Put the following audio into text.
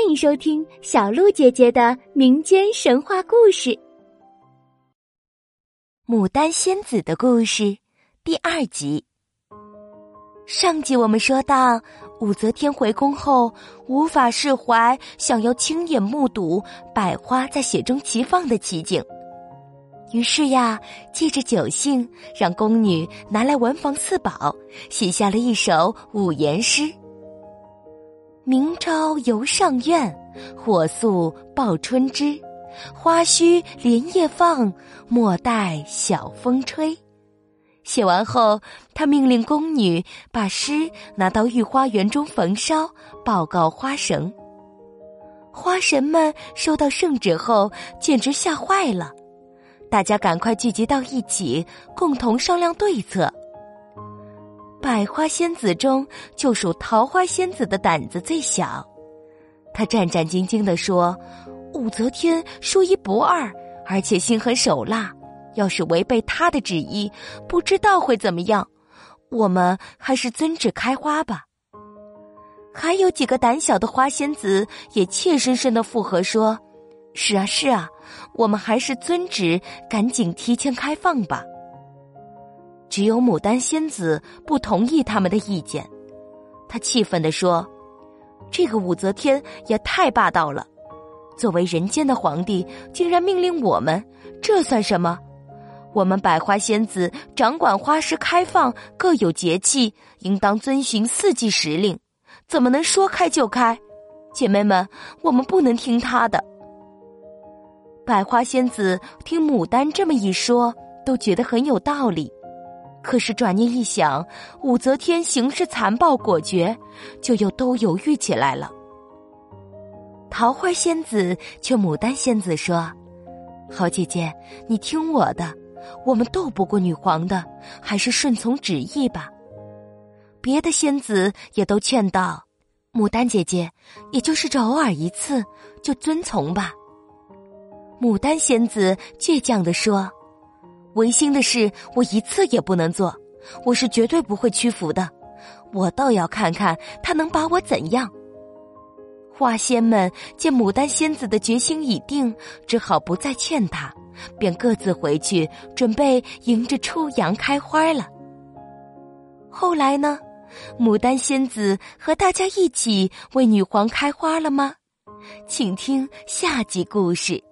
欢迎收听小鹿姐姐的民间神话故事《牡丹仙子的故事》第二集。上集我们说到，武则天回宫后无法释怀，想要亲眼目睹百花在雪中齐放的奇景，于是呀，借着酒兴，让宫女拿来文房四宝，写下了一首五言诗。明朝游上苑，火速报春枝。花须连夜放，莫待晓风吹。写完后，他命令宫女把诗拿到御花园中焚烧，报告花神。花神们收到圣旨后，简直吓坏了。大家赶快聚集到一起，共同商量对策。百花仙子中，就属桃花仙子的胆子最小。她战战兢兢地说：“武则天说一不二，而且心狠手辣。要是违背她的旨意，不知道会怎么样。我们还是遵旨开花吧。”还有几个胆小的花仙子也怯生生的附和说：“是啊，是啊，我们还是遵旨，赶紧提前开放吧。”只有牡丹仙子不同意他们的意见，她气愤地说：“这个武则天也太霸道了！作为人间的皇帝，竟然命令我们，这算什么？我们百花仙子掌管花市开放，各有节气，应当遵循四季时令，怎么能说开就开？姐妹们，我们不能听她的。”百花仙子听牡丹这么一说，都觉得很有道理。可是转念一想，武则天行事残暴果决，就又都犹豫起来了。桃花仙子劝牡丹仙子说：“好姐姐，你听我的，我们斗不过女皇的，还是顺从旨意吧。”别的仙子也都劝道：“牡丹姐姐，也就是这偶尔一次，就遵从吧。”牡丹仙子倔强地说。违心的事，我一次也不能做。我是绝对不会屈服的。我倒要看看他能把我怎样。花仙们见牡丹仙子的决心已定，只好不再劝他，便各自回去准备迎着初阳开花了。后来呢？牡丹仙子和大家一起为女皇开花了吗？请听下集故事。